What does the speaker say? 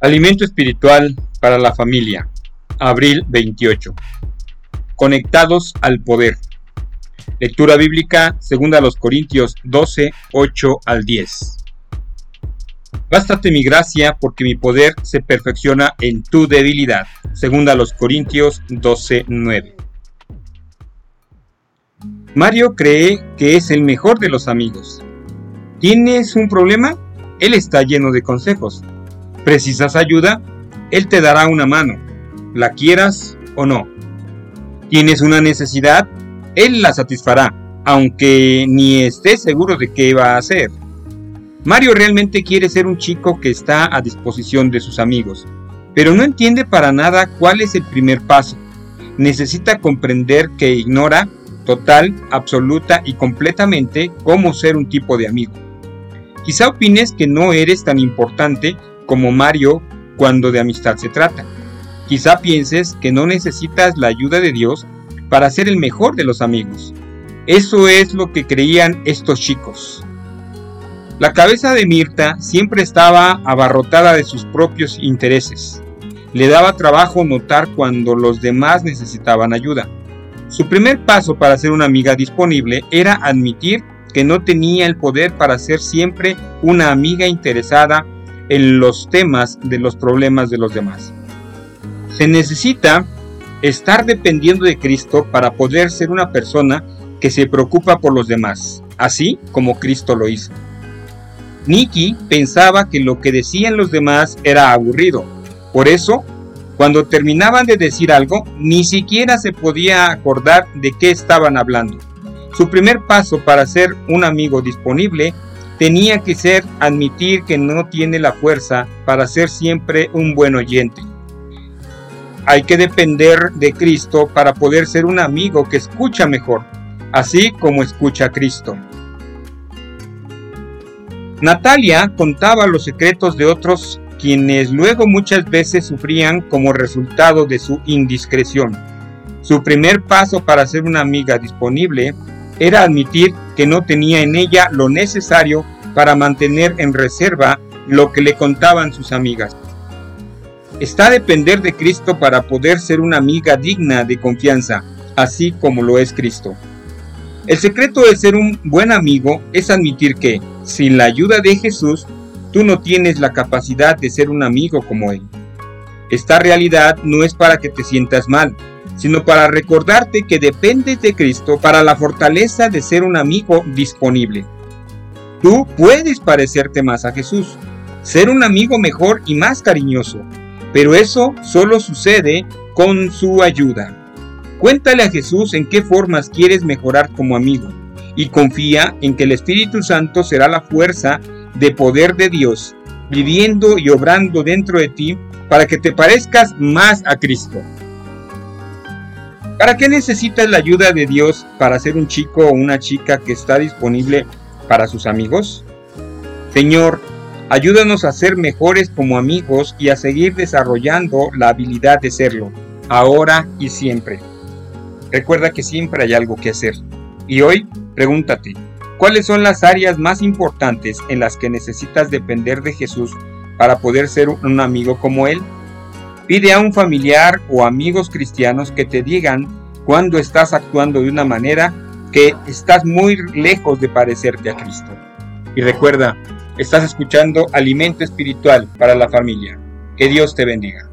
Alimento espiritual para la familia. Abril 28. Conectados al poder. Lectura bíblica, segunda a los Corintios 12, 8 al 10. Bástate mi gracia, porque mi poder se perfecciona en tu debilidad. Segunda a los Corintios 12, 9. Mario cree que es el mejor de los amigos. ¿Tienes un problema? Él está lleno de consejos ¿Precisas ayuda? Él te dará una mano, la quieras o no. ¿Tienes una necesidad? Él la satisfará, aunque ni estés seguro de qué va a hacer. Mario realmente quiere ser un chico que está a disposición de sus amigos, pero no entiende para nada cuál es el primer paso. Necesita comprender que ignora total, absoluta y completamente cómo ser un tipo de amigo. Quizá opines que no eres tan importante como Mario cuando de amistad se trata. Quizá pienses que no necesitas la ayuda de Dios para ser el mejor de los amigos. Eso es lo que creían estos chicos. La cabeza de Mirta siempre estaba abarrotada de sus propios intereses. Le daba trabajo notar cuando los demás necesitaban ayuda. Su primer paso para ser una amiga disponible era admitir que no tenía el poder para ser siempre una amiga interesada en los temas de los problemas de los demás. Se necesita estar dependiendo de Cristo para poder ser una persona que se preocupa por los demás, así como Cristo lo hizo. Nicky pensaba que lo que decían los demás era aburrido, por eso, cuando terminaban de decir algo, ni siquiera se podía acordar de qué estaban hablando. Su primer paso para ser un amigo disponible tenía que ser admitir que no tiene la fuerza para ser siempre un buen oyente. Hay que depender de Cristo para poder ser un amigo que escucha mejor, así como escucha a Cristo. Natalia contaba los secretos de otros quienes luego muchas veces sufrían como resultado de su indiscreción. Su primer paso para ser una amiga disponible era admitir que no tenía en ella lo necesario para mantener en reserva lo que le contaban sus amigas. Está a depender de Cristo para poder ser una amiga digna de confianza, así como lo es Cristo. El secreto de ser un buen amigo es admitir que, sin la ayuda de Jesús, tú no tienes la capacidad de ser un amigo como Él. Esta realidad no es para que te sientas mal, sino para recordarte que dependes de Cristo para la fortaleza de ser un amigo disponible. Tú puedes parecerte más a Jesús, ser un amigo mejor y más cariñoso, pero eso solo sucede con su ayuda. Cuéntale a Jesús en qué formas quieres mejorar como amigo y confía en que el Espíritu Santo será la fuerza de poder de Dios, viviendo y obrando dentro de ti para que te parezcas más a Cristo. ¿Para qué necesitas la ayuda de Dios para ser un chico o una chica que está disponible para sus amigos? Señor, ayúdanos a ser mejores como amigos y a seguir desarrollando la habilidad de serlo, ahora y siempre. Recuerda que siempre hay algo que hacer. Y hoy, pregúntate, ¿cuáles son las áreas más importantes en las que necesitas depender de Jesús para poder ser un amigo como Él? Pide a un familiar o amigos cristianos que te digan cuando estás actuando de una manera estás muy lejos de parecerte a Cristo. Y recuerda, estás escuchando Alimento Espiritual para la Familia. Que Dios te bendiga.